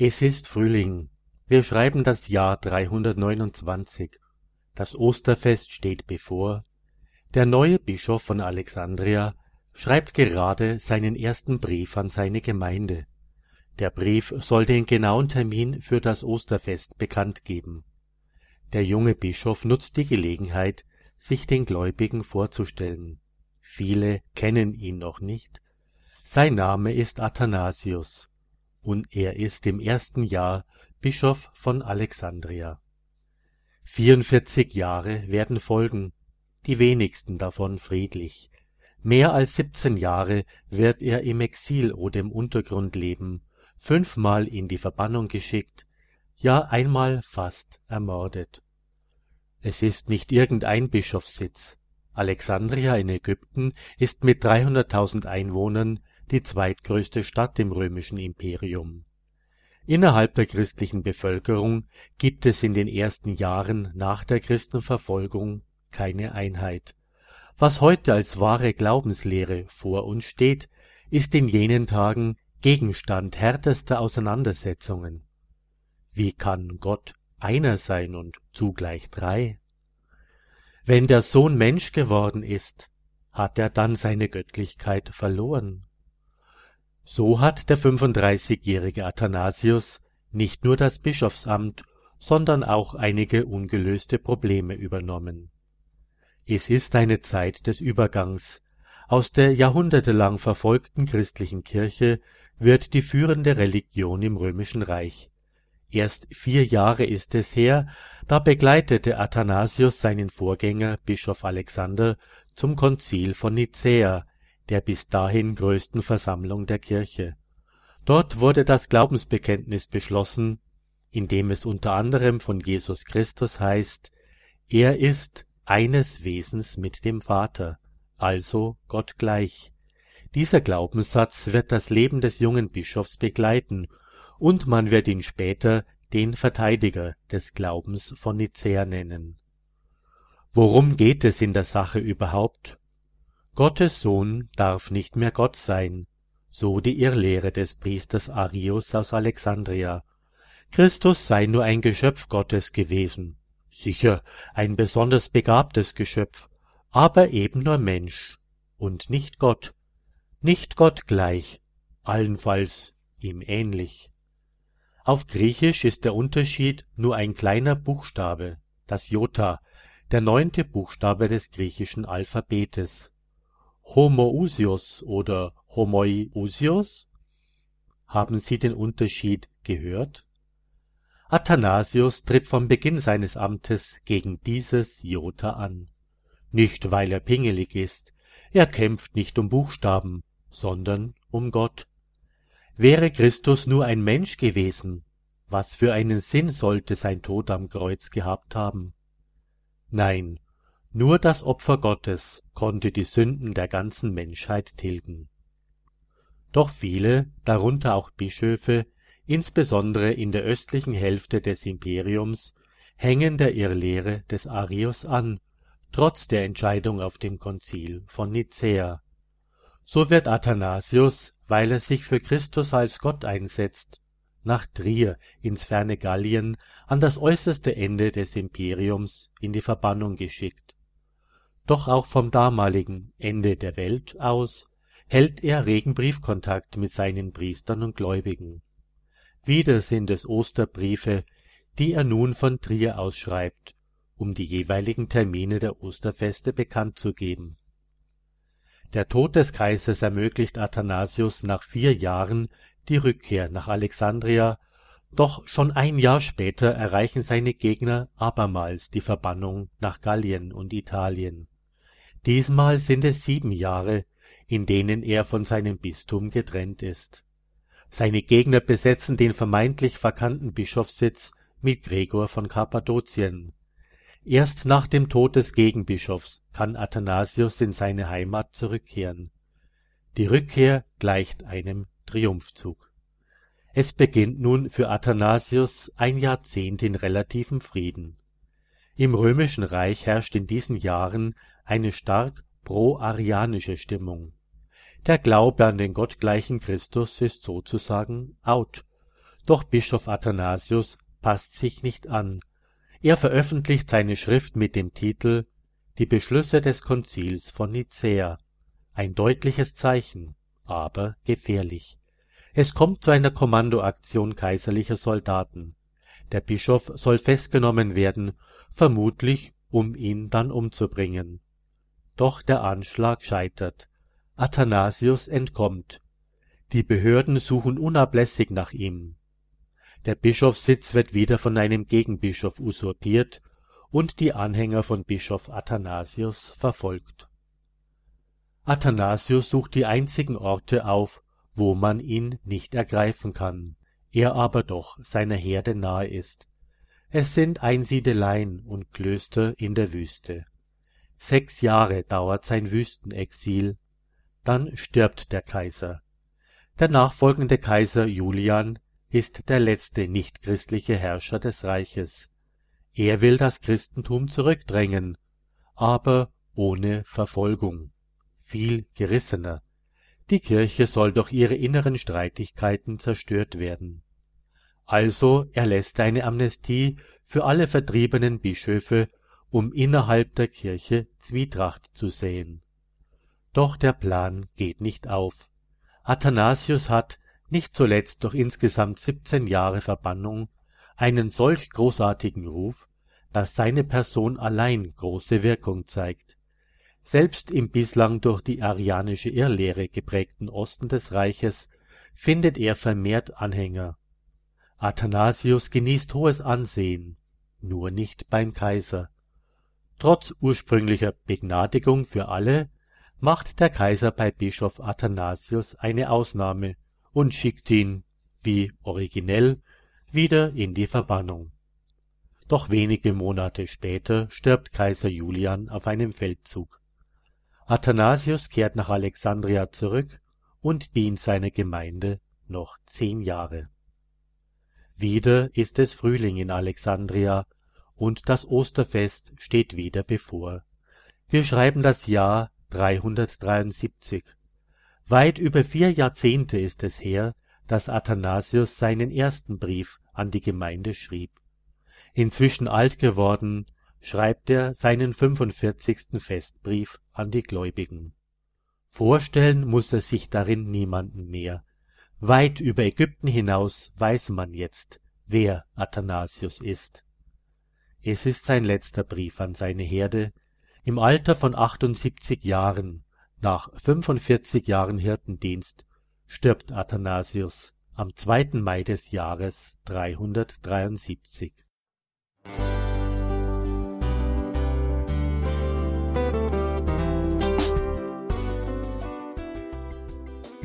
Es ist Frühling. Wir schreiben das Jahr 329. Das Osterfest steht bevor. Der neue Bischof von Alexandria schreibt gerade seinen ersten Brief an seine Gemeinde. Der Brief soll den genauen Termin für das Osterfest bekannt geben. Der junge Bischof nutzt die Gelegenheit, sich den Gläubigen vorzustellen. Viele kennen ihn noch nicht. Sein Name ist Athanasius und er ist im ersten Jahr Bischof von Alexandria. 44 Jahre werden folgen, die wenigsten davon friedlich. Mehr als 17 Jahre wird er im Exil oder im Untergrund leben, fünfmal in die Verbannung geschickt, ja einmal fast ermordet. Es ist nicht irgendein Bischofssitz. Alexandria in Ägypten ist mit 300.000 Einwohnern die zweitgrößte Stadt im römischen Imperium. Innerhalb der christlichen Bevölkerung gibt es in den ersten Jahren nach der Christenverfolgung keine Einheit. Was heute als wahre Glaubenslehre vor uns steht, ist in jenen Tagen Gegenstand härtester Auseinandersetzungen. Wie kann Gott einer sein und zugleich drei? Wenn der Sohn Mensch geworden ist, hat er dann seine Göttlichkeit verloren? So hat der 35-jährige Athanasius nicht nur das Bischofsamt, sondern auch einige ungelöste Probleme übernommen. Es ist eine Zeit des Übergangs. Aus der jahrhundertelang verfolgten christlichen Kirche wird die führende Religion im römischen Reich. Erst vier Jahre ist es her, da begleitete Athanasius seinen Vorgänger Bischof Alexander zum Konzil von Nicäa der bis dahin größten Versammlung der Kirche. Dort wurde das Glaubensbekenntnis beschlossen, in dem es unter anderem von Jesus Christus heißt, er ist eines Wesens mit dem Vater, also Gott gleich. Dieser Glaubenssatz wird das Leben des jungen Bischofs begleiten, und man wird ihn später den Verteidiger des Glaubens von Nicäa nennen. Worum geht es in der Sache überhaupt? Gottes Sohn darf nicht mehr Gott sein, so die Irrlehre des Priesters Arius aus Alexandria. Christus sei nur ein Geschöpf Gottes gewesen, sicher ein besonders begabtes Geschöpf, aber eben nur Mensch und nicht Gott, nicht Gott gleich, allenfalls ihm ähnlich. Auf Griechisch ist der Unterschied nur ein kleiner Buchstabe, das Jota, der neunte Buchstabe des griechischen Alphabetes. Homoousios oder Homoiousios? Haben Sie den Unterschied gehört? Athanasius tritt vom Beginn seines Amtes gegen dieses Jota an. Nicht, weil er pingelig ist, er kämpft nicht um Buchstaben, sondern um Gott. Wäre Christus nur ein Mensch gewesen, was für einen Sinn sollte sein Tod am Kreuz gehabt haben? Nein, nur das Opfer Gottes konnte die Sünden der ganzen Menschheit tilgen. Doch viele, darunter auch Bischöfe, insbesondere in der östlichen Hälfte des Imperiums, hängen der Irrlehre des Arius an, trotz der Entscheidung auf dem Konzil von Nicäa. So wird Athanasius, weil er sich für Christus als Gott einsetzt, nach Trier ins ferne Gallien an das äußerste Ende des Imperiums in die Verbannung geschickt doch auch vom damaligen Ende der Welt aus hält er regen Briefkontakt mit seinen Priestern und Gläubigen. Wieder sind es Osterbriefe, die er nun von Trier aus schreibt, um die jeweiligen Termine der Osterfeste bekannt zu geben. Der Tod des Kaisers ermöglicht Athanasius nach vier Jahren die Rückkehr nach Alexandria, doch schon ein Jahr später erreichen seine Gegner abermals die Verbannung nach Gallien und Italien Diesmal sind es sieben Jahre, in denen er von seinem Bistum getrennt ist. Seine Gegner besetzen den vermeintlich vakanten Bischofssitz mit Gregor von Kappadokien. Erst nach dem Tod des Gegenbischofs kann Athanasius in seine Heimat zurückkehren. Die Rückkehr gleicht einem Triumphzug. Es beginnt nun für Athanasius ein Jahrzehnt in relativem Frieden. Im römischen Reich herrscht in diesen Jahren eine stark pro-arianische Stimmung. Der Glaube an den gottgleichen Christus ist sozusagen out. Doch Bischof Athanasius passt sich nicht an. Er veröffentlicht seine Schrift mit dem Titel Die Beschlüsse des Konzils von Nicäa. Ein deutliches Zeichen, aber gefährlich. Es kommt zu einer Kommandoaktion kaiserlicher Soldaten. Der Bischof soll festgenommen werden, vermutlich um ihn dann umzubringen. Doch der Anschlag scheitert. Athanasius entkommt. Die Behörden suchen unablässig nach ihm. Der Bischofssitz wird wieder von einem Gegenbischof usurpiert und die Anhänger von Bischof Athanasius verfolgt. Athanasius sucht die einzigen Orte auf, wo man ihn nicht ergreifen kann, er aber doch seiner Herde nahe ist. Es sind Einsiedeleien und Klöster in der Wüste. Sechs Jahre dauert sein Wüstenexil, dann stirbt der Kaiser. Der nachfolgende Kaiser Julian ist der letzte nichtchristliche Herrscher des Reiches. Er will das Christentum zurückdrängen, aber ohne Verfolgung, viel gerissener. Die Kirche soll durch ihre inneren Streitigkeiten zerstört werden. Also erlässt er eine Amnestie für alle vertriebenen Bischöfe, um innerhalb der Kirche Zwietracht zu säen. Doch der Plan geht nicht auf. Athanasius hat, nicht zuletzt durch insgesamt siebzehn Jahre Verbannung, einen solch großartigen Ruf, dass seine Person allein große Wirkung zeigt. Selbst im bislang durch die arianische Irrlehre geprägten Osten des Reiches findet er vermehrt Anhänger. Athanasius genießt hohes Ansehen, nur nicht beim Kaiser. Trotz ursprünglicher Begnadigung für alle macht der Kaiser bei Bischof Athanasius eine Ausnahme und schickt ihn, wie originell, wieder in die Verbannung. Doch wenige Monate später stirbt Kaiser Julian auf einem Feldzug. Athanasius kehrt nach Alexandria zurück und dient seiner Gemeinde noch zehn Jahre. Wieder ist es Frühling in Alexandria und das Osterfest steht wieder bevor. Wir schreiben das Jahr 373. Weit über vier Jahrzehnte ist es her, dass Athanasius seinen ersten Brief an die Gemeinde schrieb. Inzwischen alt geworden, schreibt er seinen 45. Festbrief an die Gläubigen. Vorstellen muss er sich darin niemanden mehr. Weit über Ägypten hinaus weiß man jetzt, wer Athanasius ist. Es ist sein letzter Brief an seine Herde. Im Alter von 78 Jahren nach 45 Jahren Hirtendienst stirbt Athanasius am 2. Mai des Jahres 373.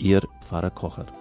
Ihr Pfarrer Kocher.